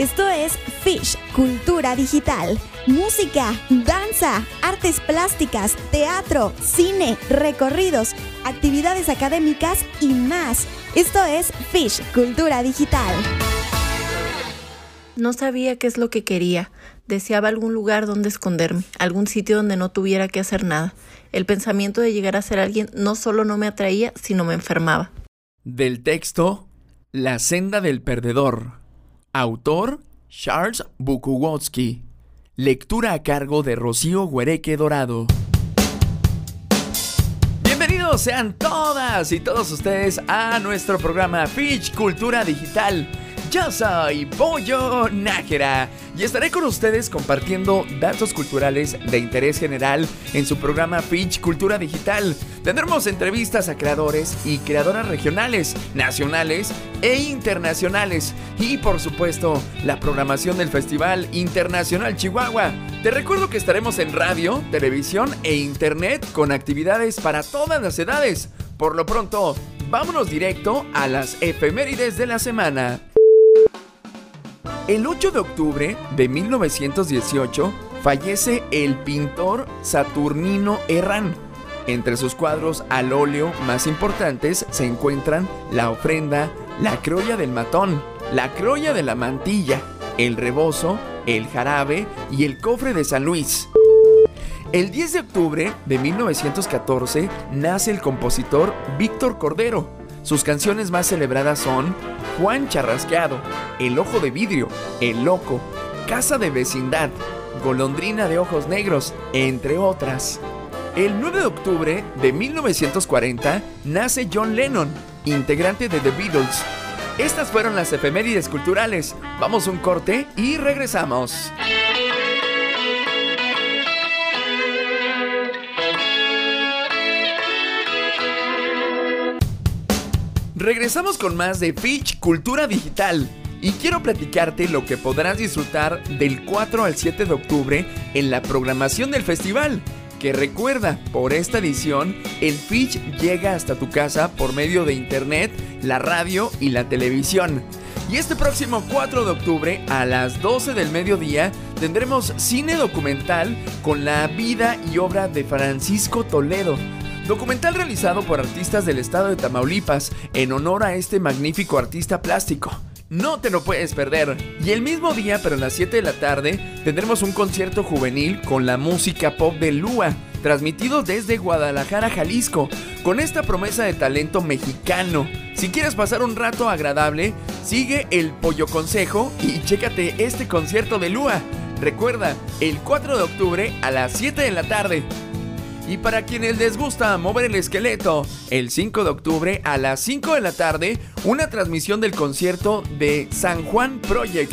Esto es Fish, Cultura Digital. Música, danza, artes plásticas, teatro, cine, recorridos, actividades académicas y más. Esto es Fish, Cultura Digital. No sabía qué es lo que quería. Deseaba algún lugar donde esconderme, algún sitio donde no tuviera que hacer nada. El pensamiento de llegar a ser alguien no solo no me atraía, sino me enfermaba. Del texto La senda del perdedor. Autor Charles Bukowski. Lectura a cargo de Rocío Huereque Dorado. Bienvenidos sean todas y todos ustedes a nuestro programa Fitch Cultura Digital yo soy Pollo Nájera y estaré con ustedes compartiendo datos culturales de interés general en su programa Pitch Cultura Digital. Tendremos entrevistas a creadores y creadoras regionales, nacionales e internacionales y por supuesto la programación del Festival Internacional Chihuahua. Te recuerdo que estaremos en radio, televisión e internet con actividades para todas las edades. Por lo pronto, vámonos directo a las efemérides de la semana. El 8 de octubre de 1918 fallece el pintor Saturnino Herrán. Entre sus cuadros al óleo más importantes se encuentran La ofrenda, La croya del matón, La croya de la mantilla, El rebozo, El jarabe y El cofre de San Luis. El 10 de octubre de 1914 nace el compositor Víctor Cordero, sus canciones más celebradas son Juan Charrasqueado, El Ojo de Vidrio, El Loco, Casa de Vecindad, Golondrina de Ojos Negros, entre otras. El 9 de octubre de 1940 nace John Lennon, integrante de The Beatles. Estas fueron las efemérides culturales. Vamos un corte y regresamos. Regresamos con más de Fitch Cultura Digital y quiero platicarte lo que podrás disfrutar del 4 al 7 de octubre en la programación del festival. Que recuerda, por esta edición, el Fitch llega hasta tu casa por medio de internet, la radio y la televisión. Y este próximo 4 de octubre a las 12 del mediodía tendremos cine documental con la vida y obra de Francisco Toledo Documental realizado por artistas del estado de Tamaulipas en honor a este magnífico artista plástico. No te lo puedes perder. Y el mismo día, pero a las 7 de la tarde, tendremos un concierto juvenil con la música pop de Lua, transmitido desde Guadalajara, Jalisco, con esta promesa de talento mexicano. Si quieres pasar un rato agradable, sigue el Pollo Consejo y chécate este concierto de Lua. Recuerda, el 4 de octubre a las 7 de la tarde. Y para quienes les gusta mover el esqueleto, el 5 de octubre a las 5 de la tarde, una transmisión del concierto de San Juan Project,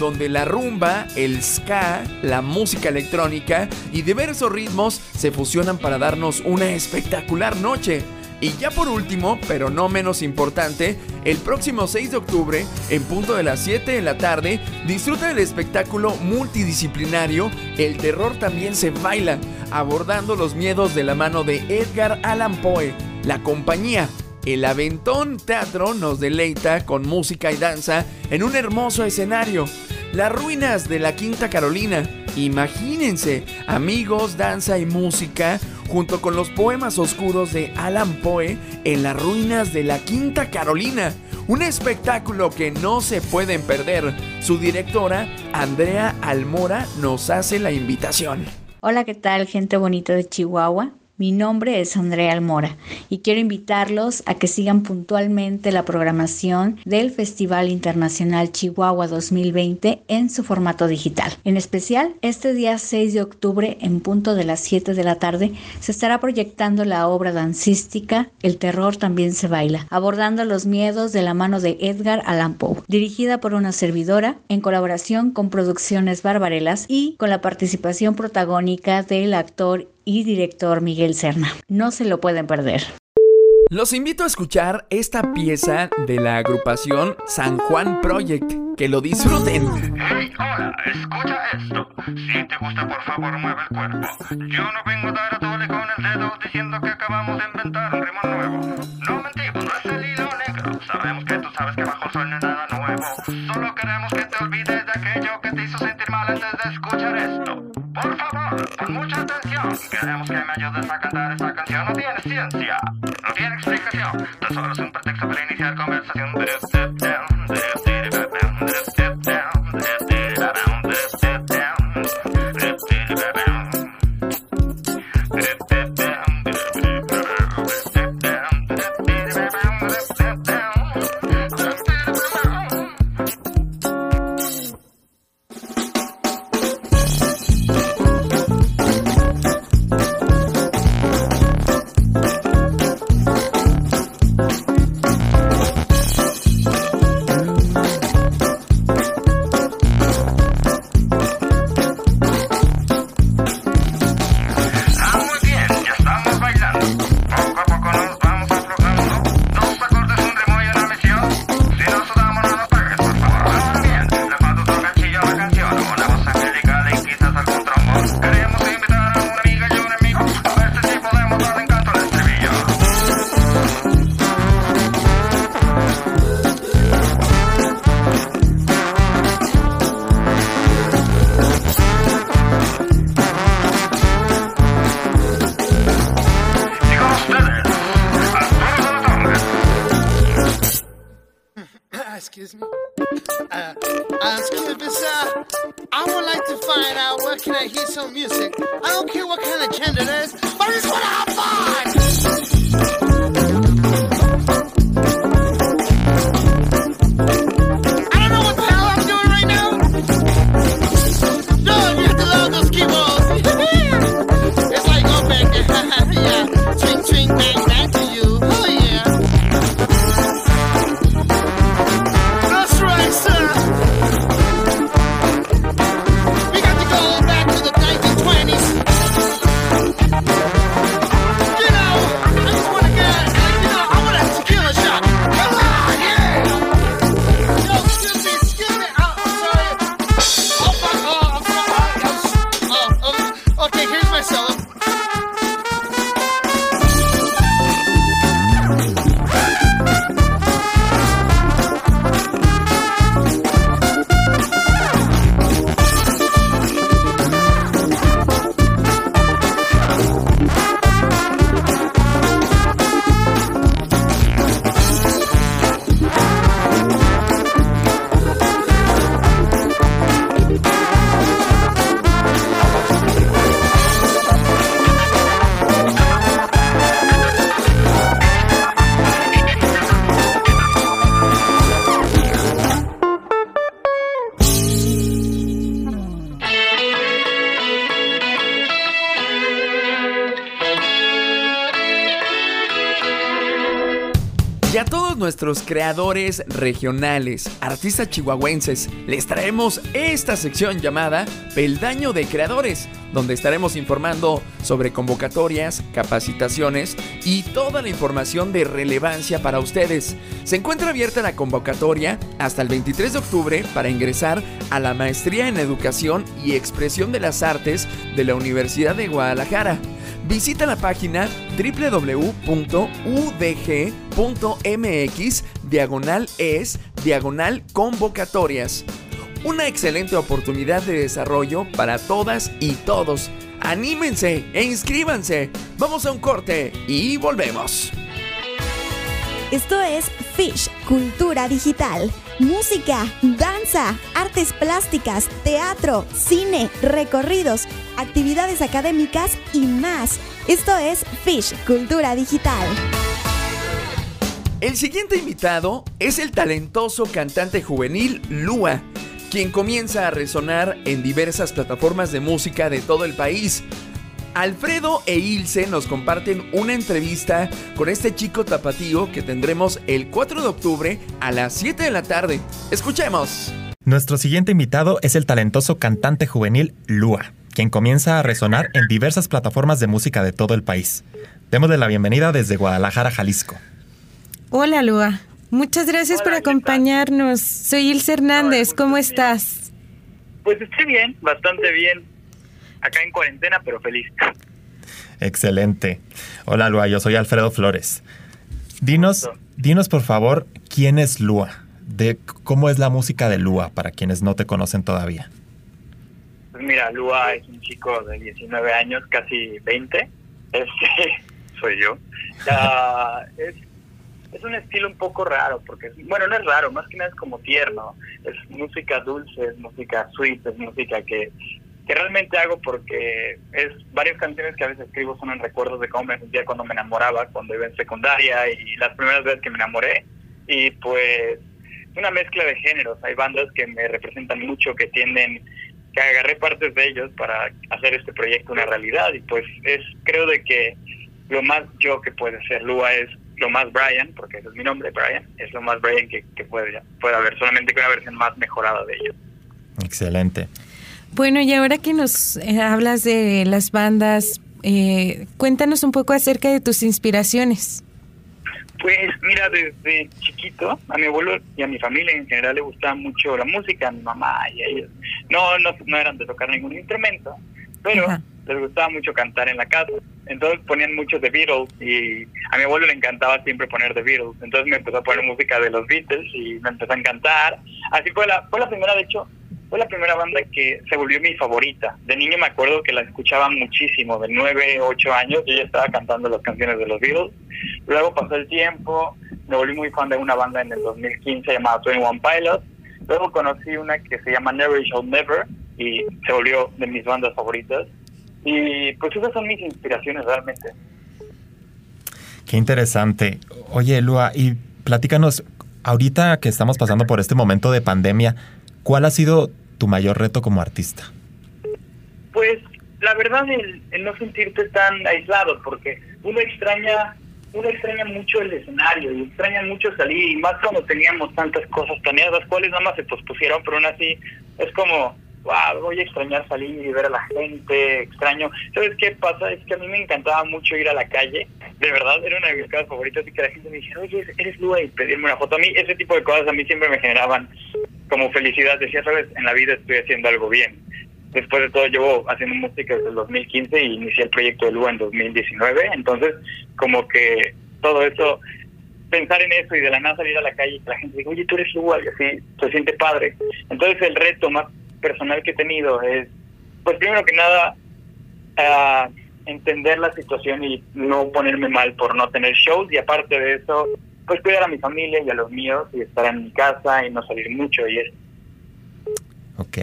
donde la rumba, el ska, la música electrónica y diversos ritmos se fusionan para darnos una espectacular noche. Y ya por último, pero no menos importante, el próximo 6 de octubre, en punto de las 7 de la tarde, disfruta del espectáculo multidisciplinario El terror también se baila, abordando los miedos de la mano de Edgar Allan Poe. La compañía el Aventón Teatro nos deleita con música y danza en un hermoso escenario. Las ruinas de la Quinta Carolina. Imagínense, amigos, danza y música junto con los poemas oscuros de Alan Poe en las ruinas de la Quinta Carolina. Un espectáculo que no se pueden perder. Su directora, Andrea Almora, nos hace la invitación. Hola, ¿qué tal, gente bonita de Chihuahua? Mi nombre es Andrea Almora y quiero invitarlos a que sigan puntualmente la programación del Festival Internacional Chihuahua 2020 en su formato digital. En especial, este día 6 de octubre, en punto de las 7 de la tarde, se estará proyectando la obra dancística El terror también se baila, abordando los miedos de la mano de Edgar Allan Poe, dirigida por una servidora en colaboración con Producciones Barbarelas y con la participación protagónica del actor y director Miguel Serna. No se lo pueden perder. Los invito a escuchar esta pieza de la agrupación San Juan Project. Que lo disfruten. Hey, hola, escucha esto. Si te gusta, por favor, mueve el cuerpo. Yo no vengo a dar a tole con el dedo diciendo que acabamos de inventar un ritmo nuevo. No mentimos, no es el hilo negro. Sabemos que tú sabes que bajo el sol no es nada nuevo. Solo queremos que te olvides de aquello antes de escuchar esto. Por favor, pon mucha atención. Queremos que me ayudes a cantar esta canción. No tiene ciencia, no tiene explicación. Tan solo es un pretexto para iniciar conversación. salmista. Creadores regionales, artistas chihuahuenses, les traemos esta sección llamada Peldaño de Creadores, donde estaremos informando sobre convocatorias, capacitaciones y toda la información de relevancia para ustedes. Se encuentra abierta la convocatoria hasta el 23 de octubre para ingresar a la Maestría en Educación y Expresión de las Artes de la Universidad de Guadalajara. Visita la página www.udg.mx diagonal es diagonal convocatorias. Una excelente oportunidad de desarrollo para todas y todos. Anímense e inscríbanse. Vamos a un corte y volvemos. Esto es Fish, Cultura Digital. Música, danza, artes plásticas, teatro, cine, recorridos, actividades académicas y más. Esto es Fish, Cultura Digital. El siguiente invitado es el talentoso cantante juvenil Lua, quien comienza a resonar en diversas plataformas de música de todo el país. Alfredo e Ilse nos comparten una entrevista con este chico tapatío que tendremos el 4 de octubre a las 7 de la tarde. Escuchemos. Nuestro siguiente invitado es el talentoso cantante juvenil Lua, quien comienza a resonar en diversas plataformas de música de todo el país. Démosle la bienvenida desde Guadalajara, Jalisco. Hola, Lua. Muchas gracias por acompañarnos. Soy Ilse Hernández. ¿Cómo estás? Pues estoy bien, bastante bien. Acá en cuarentena, pero feliz. Excelente. Hola, Lua, yo soy Alfredo Flores. Dinos, dinos por favor, ¿quién es Lua? De, ¿Cómo es la música de Lua para quienes no te conocen todavía? Mira, Lua es un chico de 19 años, casi 20. Este, soy yo. Es, es un estilo un poco raro, porque, bueno, no es raro, más que nada es como tierno. Es música dulce, es música sweet, es música que, que realmente hago porque es varias canciones que a veces escribo son en recuerdos de cómo me sentía cuando me enamoraba, cuando iba en secundaria y las primeras veces que me enamoré. Y pues es una mezcla de géneros. Hay bandas que me representan mucho, que tienden, que agarré partes de ellos para hacer este proyecto una realidad. Y pues es, creo de que lo más yo que puede ser Lua es lo más Brian, porque ese es mi nombre, Brian, es lo más Brian que, que puede, puede haber, solamente que una versión más mejorada de ellos. Excelente. Bueno, y ahora que nos eh, hablas de las bandas, eh, cuéntanos un poco acerca de tus inspiraciones. Pues mira, desde chiquito a mi abuelo y a mi familia en general le gustaba mucho la música, a mi mamá y a ellos. No, no, no eran de tocar ningún instrumento, pero Ajá. les gustaba mucho cantar en la casa. Entonces ponían mucho The Beatles y a mi abuelo le encantaba siempre poner The Beatles. Entonces me empezó a poner música de los Beatles y me empezó a encantar. Así fue la, fue la primera, de hecho, fue la primera banda que se volvió mi favorita. De niño me acuerdo que la escuchaba muchísimo, de 9, 8 años, yo ya estaba cantando las canciones de los Beatles. Luego pasó el tiempo, me volví muy fan de una banda en el 2015 llamada 21 Pilots. Luego conocí una que se llama Never Shall Never y se volvió de mis bandas favoritas. Y pues esas son mis inspiraciones realmente. Qué interesante. Oye, Lua, y platícanos, ahorita que estamos pasando por este momento de pandemia, ¿cuál ha sido tu mayor reto como artista? Pues la verdad el, el no sentirte tan aislado, porque uno extraña, uno extraña mucho el escenario y extraña mucho salir, y más cuando teníamos tantas cosas planeadas, las cuales nada más se pospusieron, pero aún así es como, wow, voy a extrañar salir y ver a la gente, extraño. ¿Sabes qué pasa? Es que a mí me encantaba mucho ir a la calle, de verdad, era una de mis cosas favoritas y que la gente me dijera, oye, eres Lua y pedirme una foto. A mí ese tipo de cosas a mí siempre me generaban como felicidad, decía, sabes, en la vida estoy haciendo algo bien después de todo llevo haciendo música desde el 2015 y inicié el proyecto de Lua en 2019, entonces como que todo eso, pensar en eso y de la nada salir a la calle y que la gente diga, oye, tú eres Lua, y así se siente padre. Entonces el reto más personal que he tenido es, pues primero que nada, entender la situación y no ponerme mal por no tener shows y aparte de eso, pues cuidar a mi familia y a los míos y estar en mi casa y no salir mucho y es Ok.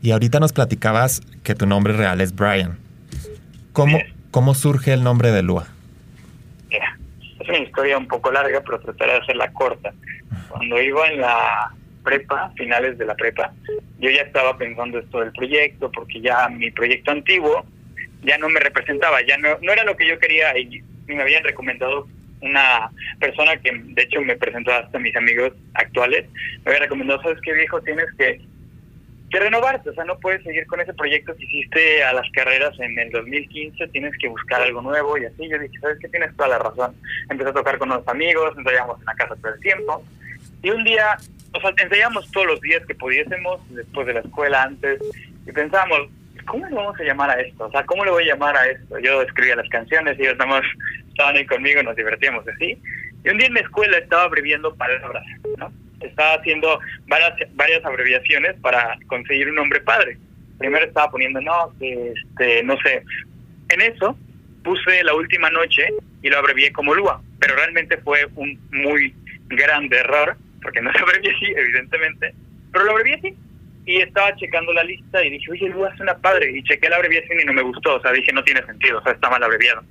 Y ahorita nos platicabas que tu nombre real es Brian. ¿Cómo, cómo surge el nombre de Lua? Mira, es una historia un poco larga, pero trataré de hacerla corta. Cuando iba en la prepa, finales de la prepa, yo ya estaba pensando esto del proyecto, porque ya mi proyecto antiguo ya no me representaba, ya no, no era lo que yo quería y me habían recomendado una persona que de hecho me presentó hasta mis amigos actuales, me había recomendado, sabes qué viejo, tienes que que renovarte, o sea, no puedes seguir con ese proyecto que hiciste a las carreras en el 2015, tienes que buscar algo nuevo y así. Yo dije, ¿sabes qué? Tienes toda la razón. Empecé a tocar con unos amigos, ensayábamos en la casa todo el tiempo. Y un día, o sea, ensayábamos todos los días que pudiésemos, después de la escuela, antes, y pensábamos, ¿cómo le vamos a llamar a esto? O sea, ¿cómo le voy a llamar a esto? Yo escribía las canciones ellos estaban ahí conmigo, nos divertíamos así. Y un día en la escuela estaba abreviando palabras, ¿no? Estaba haciendo varias, varias abreviaciones para conseguir un nombre padre. Primero estaba poniendo, no, este, no sé. En eso puse la última noche y lo abrevié como Lua, pero realmente fue un muy grande error, porque no se abrevié así, evidentemente, pero lo abrevié así. Y estaba checando la lista y dije, oye, Lua suena padre. Y chequé la abreviación y no me gustó, o sea, dije, no tiene sentido, o sea, está mal abreviado.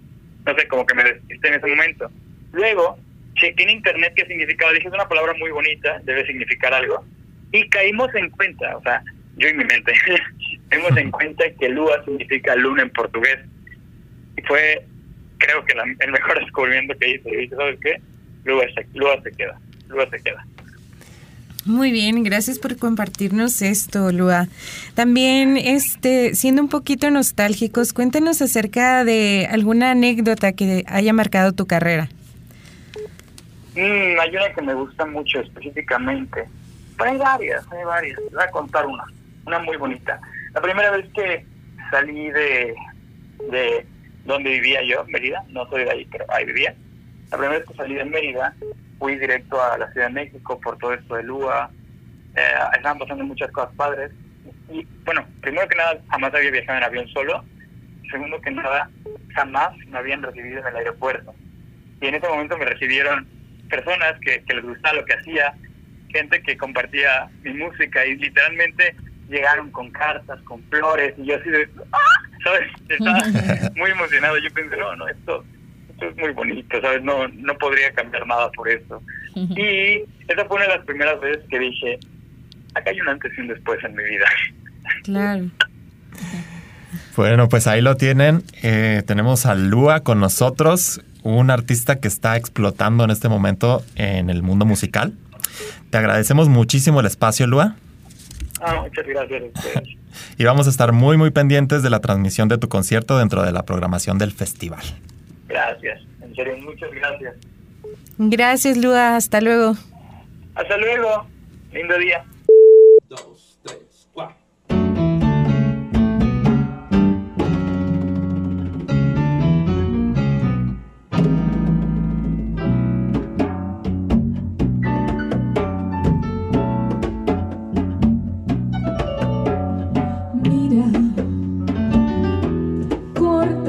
No sé, como que me despisté en ese momento. Luego, chequé en internet qué significaba. Dije, es una palabra muy bonita, debe significar algo. Y caímos en cuenta, o sea, yo y mi mente, caímos en cuenta que Lua significa luna en portugués. Y fue, creo que la- el mejor descubrimiento que hice. Y dije, ¿sabes qué? Lua se, Lua se queda, Lua se queda. Muy bien, gracias por compartirnos esto, Lua. También, este, siendo un poquito nostálgicos, cuéntanos acerca de alguna anécdota que haya marcado tu carrera. Mm, hay una que me gusta mucho específicamente. Pero hay varias, hay varias. Voy a contar una, una muy bonita. La primera vez que salí de, de donde vivía yo, Mérida, no soy de ahí, pero ahí vivía. La primera vez que salí de Mérida, fui directo a la Ciudad de México por todo esto de Lua. Eh, estaban pasando muchas cosas padres. Y bueno, primero que nada, jamás había viajado en avión solo. Segundo que nada, jamás me habían recibido en el aeropuerto. Y en ese momento me recibieron personas que, que les gustaba lo que hacía, gente que compartía mi música y literalmente llegaron con cartas, con flores y yo así de, ¡ah! ¿sabes? Estaba muy emocionado. Yo pensé, no, no, esto, esto es muy bonito, ¿sabes? No, no podría cambiar nada por esto. Y esa fue una de las primeras veces que dije, acá hay un antes y un después en mi vida. Claro. Bueno, pues ahí lo tienen. Eh, tenemos a Lua con nosotros, un artista que está explotando en este momento en el mundo musical. Te agradecemos muchísimo el espacio, Lua. Ah, muchas gracias a. Y vamos a estar muy, muy pendientes de la transmisión de tu concierto dentro de la programación del festival. Gracias, en serio, muchas gracias. Gracias, Lua. Hasta luego. Hasta luego, lindo día.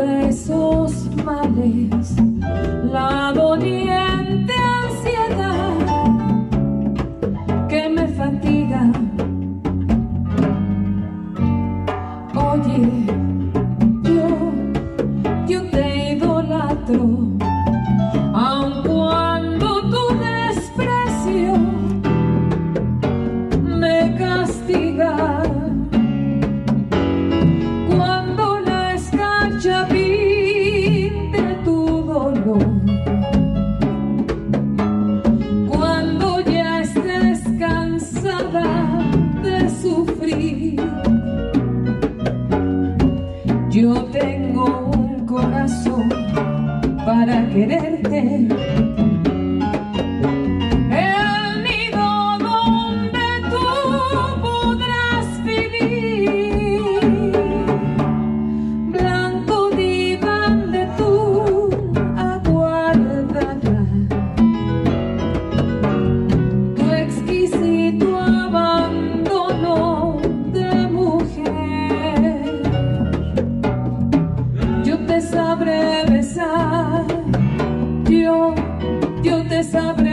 Corta esos males, la doliente yo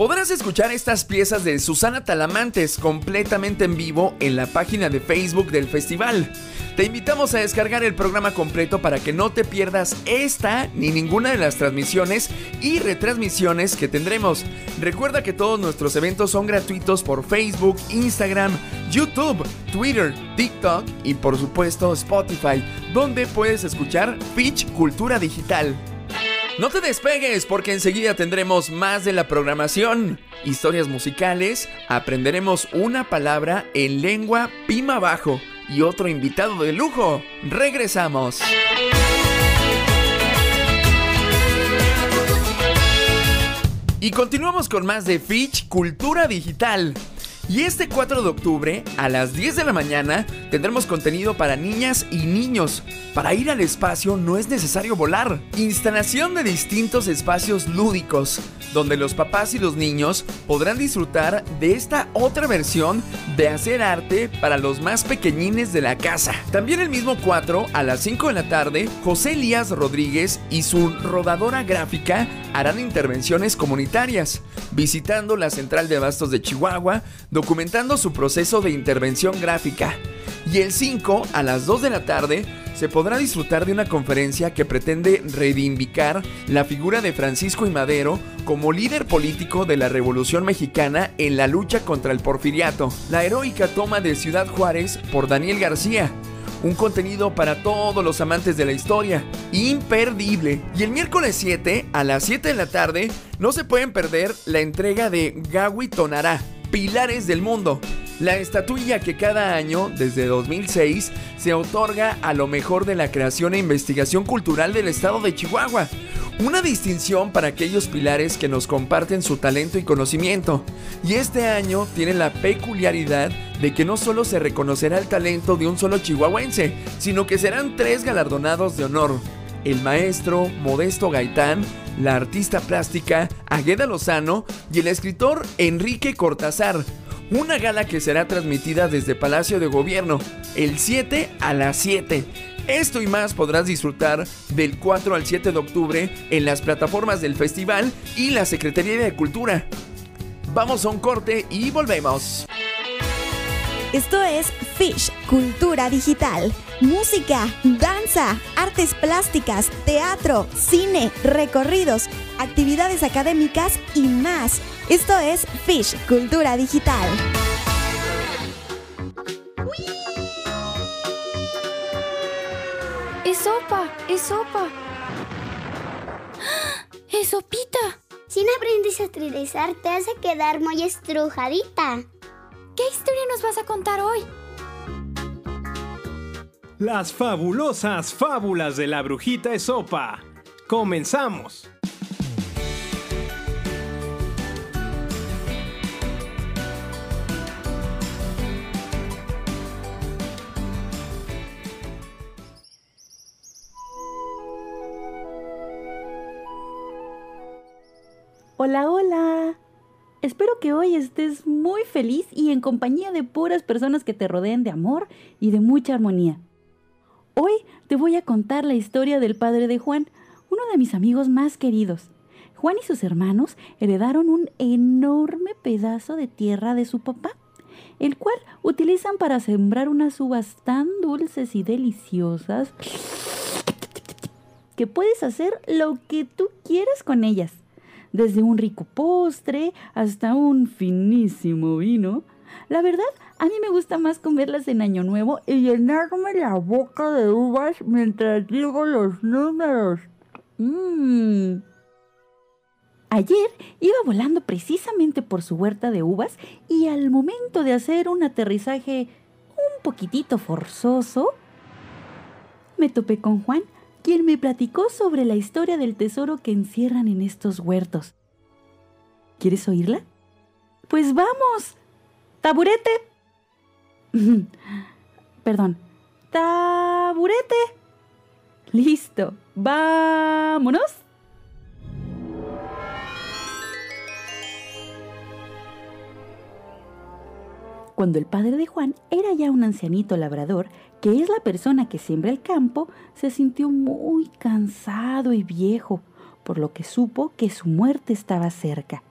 Podrás escuchar estas piezas de Susana Talamantes completamente en vivo en la página de Facebook del festival. Te invitamos a descargar el programa completo para que no te pierdas esta ni ninguna de las transmisiones y retransmisiones que tendremos. Recuerda que todos nuestros eventos son gratuitos por Facebook, Instagram, YouTube, Twitter, TikTok y por supuesto Spotify, donde puedes escuchar Pitch Cultura Digital. No te despegues porque enseguida tendremos más de la programación, historias musicales, aprenderemos una palabra en lengua pima bajo y otro invitado de lujo. Regresamos. Y continuamos con más de Fitch Cultura Digital. Y este 4 de octubre, a las 10 de la mañana, tendremos contenido para niñas y niños. Para ir al espacio no es necesario volar. Instalación de distintos espacios lúdicos, donde los papás y los niños podrán disfrutar de esta otra versión de hacer arte para los más pequeñines de la casa. También el mismo 4, a las 5 de la tarde, José Elías Rodríguez y su rodadora gráfica harán intervenciones comunitarias, visitando la central de abastos de Chihuahua, documentando su proceso de intervención gráfica. Y el 5, a las 2 de la tarde, se podrá disfrutar de una conferencia que pretende reivindicar la figura de Francisco y Madero como líder político de la Revolución Mexicana en la lucha contra el porfiriato. La heroica toma de Ciudad Juárez por Daniel García, un contenido para todos los amantes de la historia. Imperdible. Y el miércoles 7, a las 7 de la tarde, no se pueden perder la entrega de Gawi Tonará, Pilares del Mundo. La estatuilla que cada año, desde 2006, se otorga a lo mejor de la creación e investigación cultural del estado de Chihuahua. Una distinción para aquellos pilares que nos comparten su talento y conocimiento. Y este año tiene la peculiaridad de que no solo se reconocerá el talento de un solo chihuahuense, sino que serán tres galardonados de honor. El maestro Modesto Gaitán, la artista plástica Agueda Lozano y el escritor Enrique Cortázar. Una gala que será transmitida desde Palacio de Gobierno el 7 a las 7. Esto y más podrás disfrutar del 4 al 7 de octubre en las plataformas del festival y la Secretaría de Cultura. Vamos a un corte y volvemos. Esto es Fish Cultura Digital. Música, danza, artes plásticas, teatro, cine, recorridos, actividades académicas y más. Esto es Fish Cultura Digital. ¡Es sopa! ¡Es sopa! ¡Es sopita! Si no aprendes a trilizar, te a quedar muy estrujadita. ¿Qué historia nos vas a contar hoy? Las fabulosas fábulas de la brujita Esopa. ¡Comenzamos! Hola, hola. Espero que hoy estés muy feliz y en compañía de puras personas que te rodeen de amor y de mucha armonía. Hoy te voy a contar la historia del padre de Juan, uno de mis amigos más queridos. Juan y sus hermanos heredaron un enorme pedazo de tierra de su papá, el cual utilizan para sembrar unas uvas tan dulces y deliciosas que puedes hacer lo que tú quieras con ellas desde un rico postre hasta un finísimo vino. La verdad, a mí me gusta más comerlas en Año Nuevo y llenarme la boca de uvas mientras digo los números. Mmm. Ayer iba volando precisamente por su huerta de uvas y al momento de hacer un aterrizaje un poquitito forzoso, me topé con Juan, quien me platicó sobre la historia del tesoro que encierran en estos huertos. ¿Quieres oírla? Pues vamos. Taburete. Perdón. Taburete. Listo. Vámonos. Cuando el padre de Juan era ya un ancianito labrador, que es la persona que siembra el campo, se sintió muy cansado y viejo, por lo que supo que su muerte estaba cerca.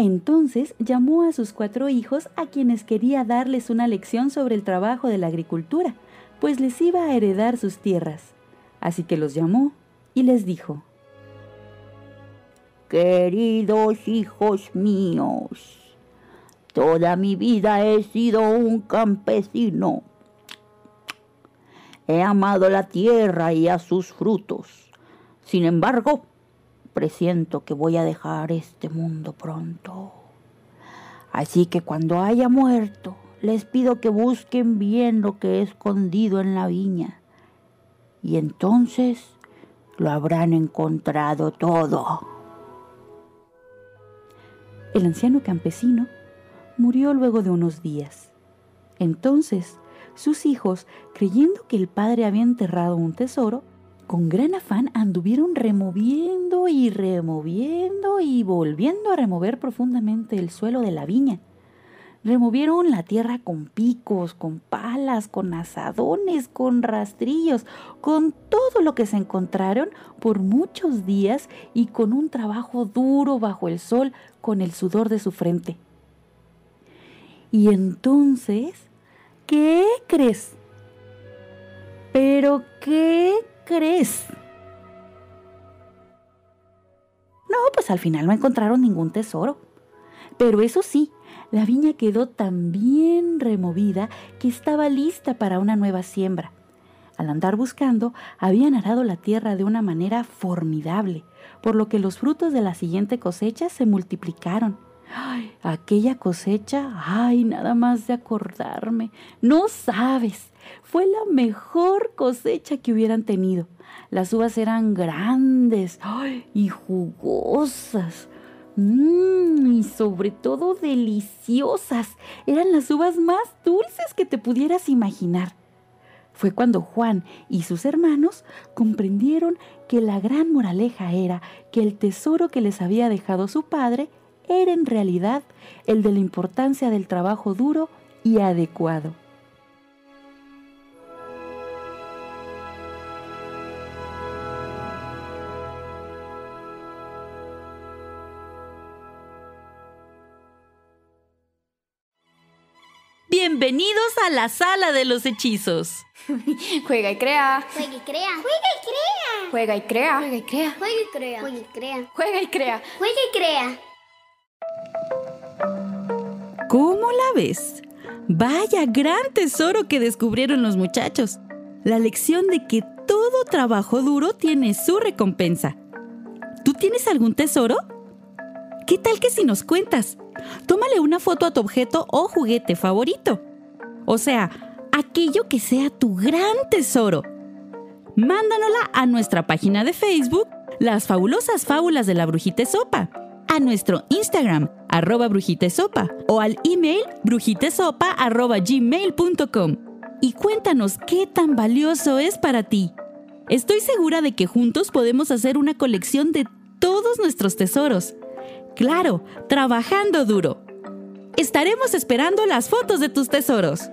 Entonces llamó a sus cuatro hijos a quienes quería darles una lección sobre el trabajo de la agricultura, pues les iba a heredar sus tierras. Así que los llamó y les dijo, Queridos hijos míos, toda mi vida he sido un campesino. He amado la tierra y a sus frutos. Sin embargo, presiento que voy a dejar este mundo pronto. Así que cuando haya muerto, les pido que busquen bien lo que he escondido en la viña. Y entonces lo habrán encontrado todo. El anciano campesino murió luego de unos días. Entonces, sus hijos, creyendo que el padre había enterrado un tesoro, con gran afán anduvieron removiendo y removiendo y volviendo a remover profundamente el suelo de la viña. Removieron la tierra con picos, con palas, con azadones, con rastrillos, con todo lo que se encontraron por muchos días y con un trabajo duro bajo el sol con el sudor de su frente. Y entonces, ¿qué crees? ¿Pero qué crees? No, pues al final no encontraron ningún tesoro. Pero eso sí, la viña quedó tan bien removida que estaba lista para una nueva siembra. Al andar buscando, habían arado la tierra de una manera formidable, por lo que los frutos de la siguiente cosecha se multiplicaron. Aquella cosecha, ay, nada más de acordarme. No sabes, fue la mejor cosecha que hubieran tenido. Las uvas eran grandes y jugosas. Mmm, y sobre todo deliciosas. Eran las uvas más dulces que te pudieras imaginar. Fue cuando Juan y sus hermanos comprendieron que la gran moraleja era que el tesoro que les había dejado su padre era en realidad el de la importancia del trabajo duro y adecuado. Bienvenidos a la sala de los hechizos. Juega y crea. Juega y crea. Juega y crea. Juega y crea. Juega y crea. Juega y crea. Juega y crea. Juega y crea. Juega y crea. ¿Cómo la ves? Vaya gran tesoro que descubrieron los muchachos. La lección de que todo trabajo duro tiene su recompensa. ¿Tú tienes algún tesoro? ¿Qué tal que si nos cuentas? Tómale una foto a tu objeto o juguete favorito. O sea, aquello que sea tu gran tesoro. Mándanosla a nuestra página de Facebook, Las Fabulosas Fábulas de la Brujita Sopa, nuestro Instagram, arroba brujitesopa, o al email brujitesopa arroba. Y cuéntanos qué tan valioso es para ti. Estoy segura de que juntos podemos hacer una colección de todos nuestros tesoros. Claro, trabajando duro. Estaremos esperando las fotos de tus tesoros.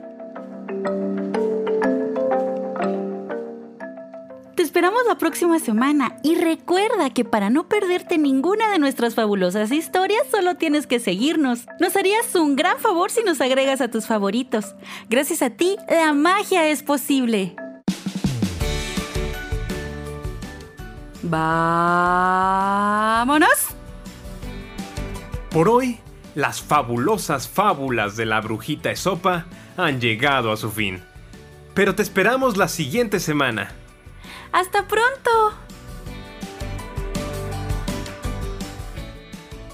Esperamos la próxima semana y recuerda que para no perderte ninguna de nuestras fabulosas historias solo tienes que seguirnos. Nos harías un gran favor si nos agregas a tus favoritos. Gracias a ti, la magia es posible. ¡Vámonos! Por hoy, las fabulosas fábulas de la brujita Esopa han llegado a su fin. Pero te esperamos la siguiente semana. ¡Hasta pronto!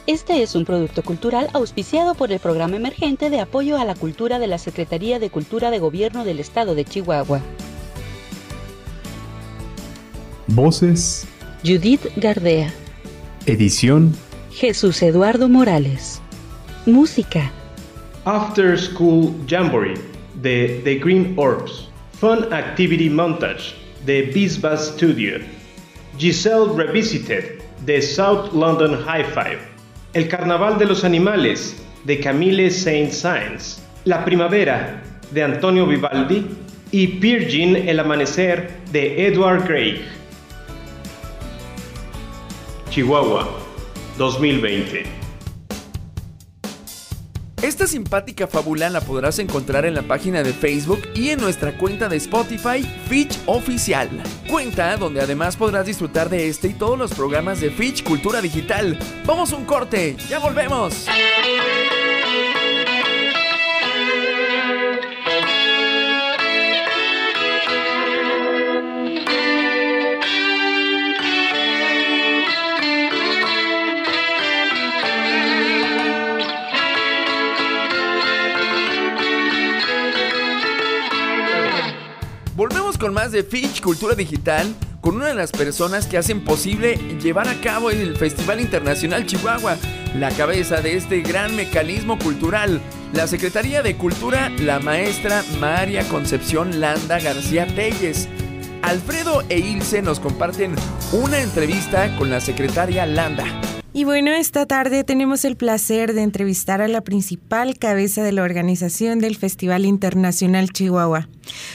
Este es un producto cultural auspiciado por el Programa Emergente de Apoyo a la Cultura de la Secretaría de Cultura de Gobierno del Estado de Chihuahua. Voces, Judith Gardea, edición, Jesús Eduardo Morales. Música, After School Jamboree de The Green Orbs. Fun Activity Montage de Bisbas Studio. Giselle Revisited de South London High Five. El Carnaval de los Animales de Camille Saint-Saëns. La Primavera de Antonio Vivaldi. Y Virgin El Amanecer de Edward Gray. Chihuahua, 2020. Esta simpática fábula la podrás encontrar en la página de Facebook y en nuestra cuenta de Spotify Fitch Oficial. Cuenta donde además podrás disfrutar de este y todos los programas de Fitch Cultura Digital. Vamos a un corte, ya volvemos. Con más de Fitch Cultura Digital con una de las personas que hacen posible llevar a cabo el Festival Internacional Chihuahua. La cabeza de este gran mecanismo cultural, la Secretaría de Cultura, la maestra María Concepción Landa García Telles. Alfredo e Ilse nos comparten una entrevista con la secretaria Landa. Y bueno, esta tarde tenemos el placer de entrevistar a la principal cabeza de la organización del Festival Internacional Chihuahua,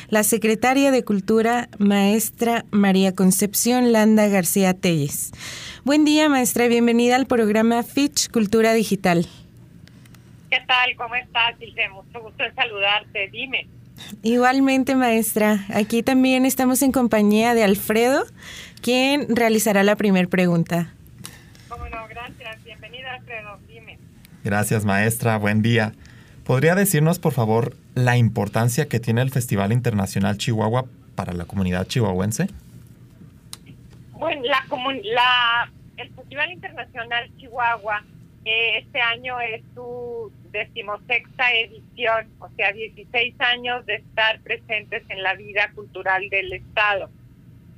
la secretaria de Cultura, maestra María Concepción Landa García Telles. Buen día, maestra, y bienvenida al programa Fitch Cultura Digital. ¿Qué tal? ¿Cómo estás, Ilse? Mucho gusto en saludarte. Dime. Igualmente, maestra, aquí también estamos en compañía de Alfredo, quien realizará la primera pregunta. Cómo no, gracias. Bienvenida, Alfredo. Dime. Gracias, maestra. Buen día. ¿Podría decirnos, por favor, la importancia que tiene el Festival Internacional Chihuahua para la comunidad chihuahuense? Bueno, la, la, el Festival Internacional Chihuahua eh, este año es su decimosexta edición, o sea, 16 años de estar presentes en la vida cultural del Estado.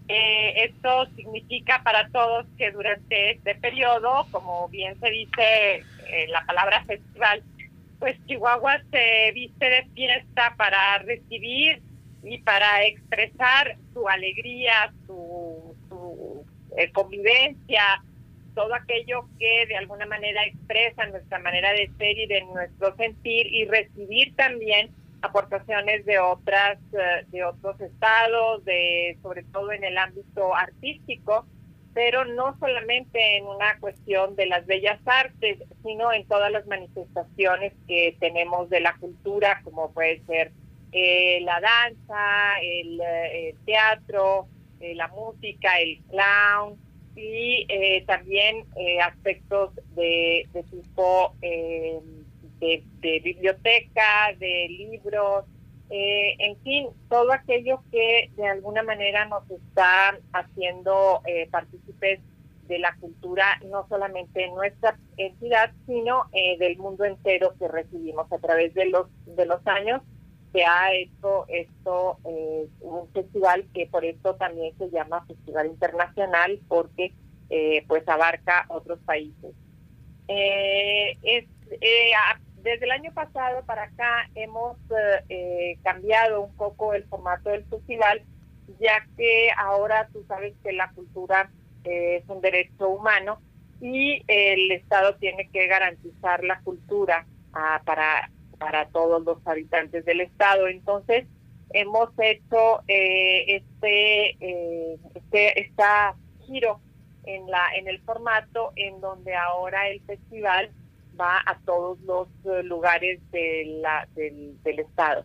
Eh, esto significa para todos que durante este periodo, como bien se dice en la palabra festival, pues Chihuahua se viste de fiesta para recibir y para expresar su alegría, su, su eh, convivencia, todo aquello que de alguna manera expresa nuestra manera de ser y de nuestro sentir y recibir también aportaciones de otras eh, de otros estados, de sobre todo en el ámbito artístico, pero no solamente en una cuestión de las bellas artes, sino en todas las manifestaciones que tenemos de la cultura, como puede ser eh, la danza, el, eh, teatro, eh, la música, el clown y eh, también aspectos de, tipo de biblioteca, de libros, eh, en fin, todo aquello que de alguna manera nos está haciendo eh, partícipes de la cultura, no solamente en nuestra entidad, sino eh, del mundo entero que recibimos a través de los, de los años. Se ha hecho esto eh, un festival que por eso también se llama Festival Internacional, porque eh, pues abarca otros países. Desde el año pasado para acá hemos eh, eh, cambiado un poco el formato del festival, ya que ahora tú sabes que la cultura eh, es un derecho humano y el Estado tiene que garantizar la cultura ah, para, para todos los habitantes del Estado. Entonces, hemos hecho eh, este, eh, este esta giro en la en el formato en donde ahora el festival va a todos los eh, lugares de la, del, del estado.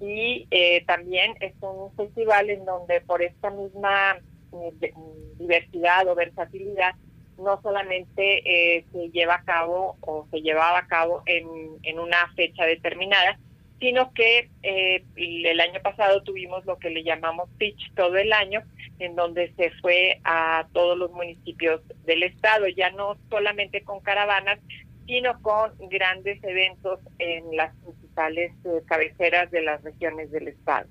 Y eh, también es un festival en donde por esta misma eh, diversidad o versatilidad no solamente eh, se lleva a cabo o se llevaba a cabo en, en una fecha determinada, sino que eh, el año pasado tuvimos lo que le llamamos Pitch todo el año, en donde se fue a todos los municipios del estado, ya no solamente con caravanas, sino con grandes eventos en las principales eh, cabeceras de las regiones del estado.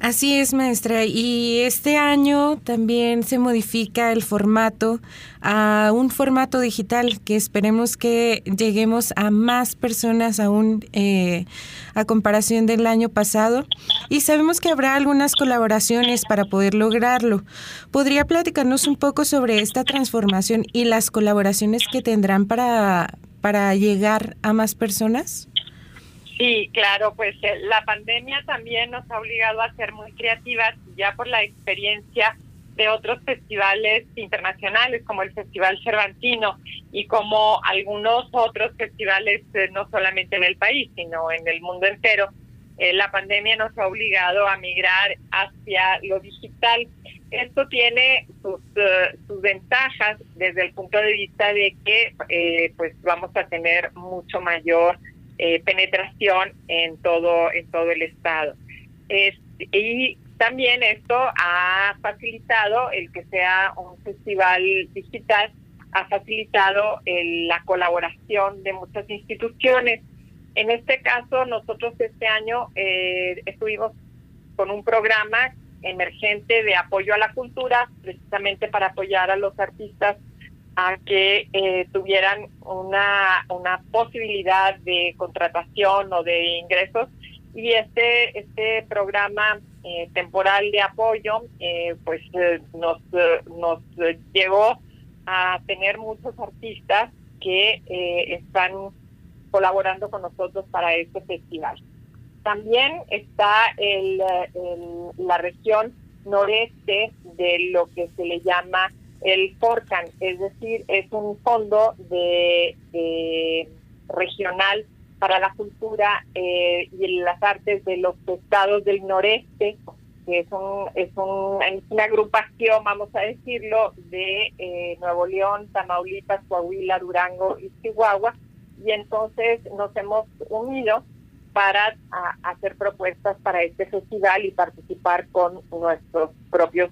Así es, maestra. Y este año también se modifica el formato a un formato digital que esperemos que lleguemos a más personas aún eh, a comparación del año pasado. Y sabemos que habrá algunas colaboraciones para poder lograrlo. ¿Podría platicarnos un poco sobre esta transformación y las colaboraciones que tendrán para, para llegar a más personas? Sí, claro, pues eh, la pandemia también nos ha obligado a ser muy creativas, ya por la experiencia de otros festivales internacionales como el Festival Cervantino y como algunos otros festivales eh, no solamente en el país, sino en el mundo entero. Eh, la pandemia nos ha obligado a migrar hacia lo digital. Esto tiene sus, sus ventajas desde el punto de vista de que eh, pues vamos a tener mucho mayor eh, penetración en todo en todo el estado. Es- y también esto ha facilitado el que sea un festival digital ha facilitado el- la colaboración de muchas instituciones. En este caso nosotros este año eh, estuvimos con un programa emergente de apoyo a la cultura precisamente para apoyar a los artistas a que eh, tuvieran una, una posibilidad de contratación o de ingresos y este este programa eh, temporal de apoyo eh, pues eh, nos eh, nos llevó a tener muchos artistas que eh, están colaborando con nosotros para este festival. También está el- la región noreste de lo que se le llama el FORCAN, es decir, es un fondo de, regional para la cultura eh, y las artes de los estados del noreste, que es, un, es, un- es una agrupación, vamos a decirlo, de eh, Nuevo León, Tamaulipas, Coahuila, Durango y Chihuahua. Y entonces nos hemos unido para hacer propuestas para este festival y participar con nuestros propios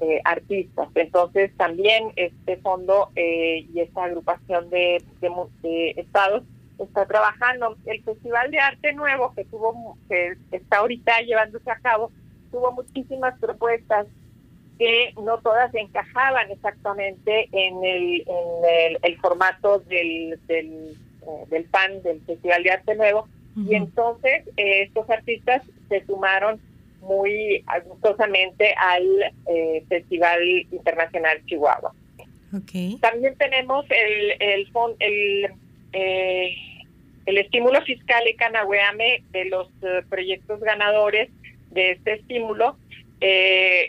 eh, artistas. Entonces también este fondo eh, y esta agrupación de, de estados está trabajando. El Festival de Arte Nuevo que tuvo que está ahorita llevándose a cabo tuvo muchísimas propuestas que no todas encajaban exactamente en el, en el, el formato del, del, eh, del PAN, del Festival de Arte Nuevo, y entonces eh, estos artistas se sumaron muy gustosamente al eh, Festival Internacional Chihuahua. También tenemos el, el, el, eh, el estímulo fiscal Ecanahueame de los eh, proyectos ganadores de este estímulo.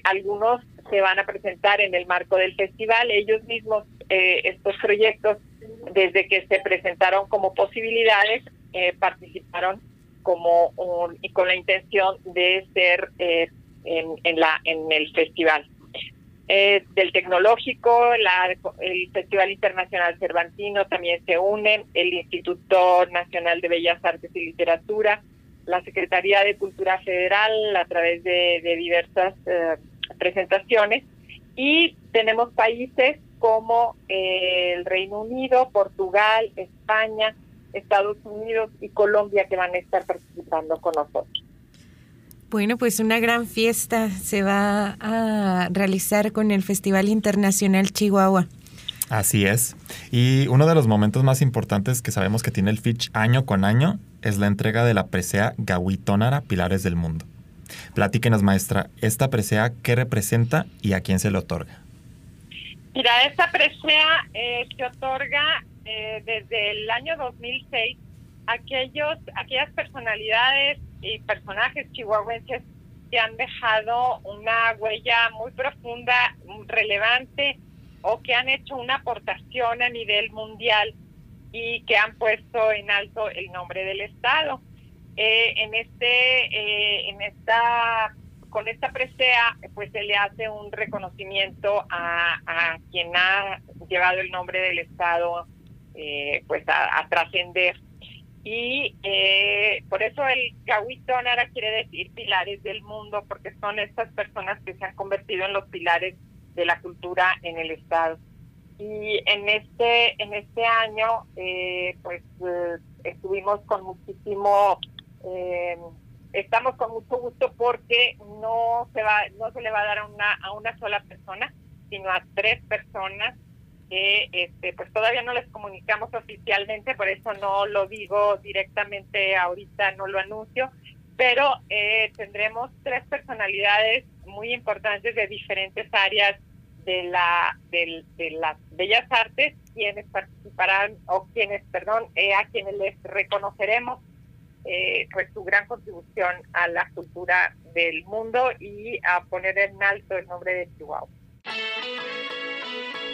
Algunos se van a presentar en el marco del festival. Ellos mismos, eh, estos proyectos, desde que se presentaron como posibilidades, eh, participaron como un- y con la intención de ser eh, en, en la en el festival. Eh, del tecnológico, la- el Festival Internacional Cervantino también se une, el Instituto Nacional de Bellas Artes y Literatura, la Secretaría de Cultura Federal a través de, diversas eh, presentaciones y tenemos países como eh, el Reino Unido, Portugal, España, Estados Unidos y Colombia que van a estar participando con nosotros. Bueno, pues una gran fiesta se va a realizar con el Festival Internacional Chihuahua. Así es. Y uno de los momentos más importantes que sabemos que tiene el Fitch año con año es la entrega de la presea Gawi Tónara Pilares del Mundo. Platíquenos, maestra, esta presea, ¿qué representa y a quién se le otorga? Mira, esta presea eh, se otorga eh, desde el año 2006 a aquellos, aquellas personalidades y personajes chihuahuenses que han dejado una huella muy profunda, relevante, o que han hecho una aportación a nivel mundial y que han puesto en alto el nombre del Estado. Eh, en este, eh, en esta, con esta presea, pues se le hace un reconocimiento a, a quien ha llevado el nombre del Estado, eh, pues a, a trascender. Y eh, por eso el Gawitonara quiere decir pilares del mundo, porque son estas personas que se han convertido en los pilares de la cultura en el Estado. Y en este, en este año, eh, pues eh, estuvimos con muchísimo, eh, estamos con mucho gusto porque no se va, no se le va a dar a una, a una sola persona, sino a tres personas que este, pues todavía no les comunicamos oficialmente, por eso no lo digo directamente ahorita, no lo anuncio, pero eh, tendremos tres personalidades muy importantes de diferentes áreas de la de, las bellas artes quienes participarán o quienes perdón eh, a quienes les reconoceremos eh, pues su gran contribución a la cultura del mundo y a poner en alto el nombre de Chihuahua.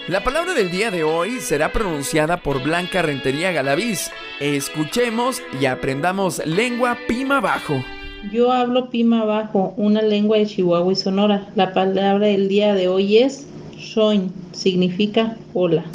La palabra del día de hoy será pronunciada por Blanca Rentería Galaviz. Escuchemos y aprendamos lengua pima bajo. Yo hablo Pima Bajo, una lengua de Chihuahua y Sonora. La palabra del día de hoy es Shoin, significa hola.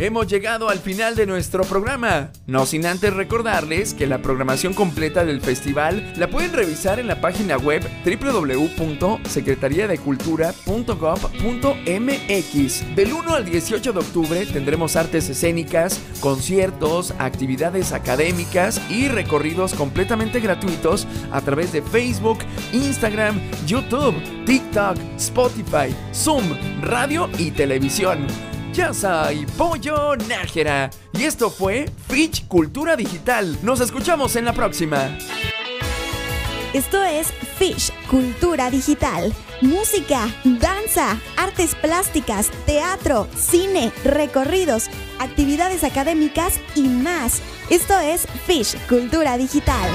Hemos llegado al final de nuestro programa, no sin antes recordarles que la programación completa del festival la pueden revisar en la página web www.secretariadecultura.gov.mx. Del 1 al 18 de octubre tendremos artes escénicas, conciertos, actividades académicas y recorridos completamente gratuitos a través de Facebook, Instagram, YouTube, TikTok, Spotify, Zoom, radio y televisión. Soy Pollo Nájera y esto fue Fitch Cultura Digital. Nos escuchamos en la próxima. Esto es Fish Cultura Digital. Música, danza, artes plásticas, teatro, cine, recorridos, actividades académicas y más. Esto es Fish Cultura Digital.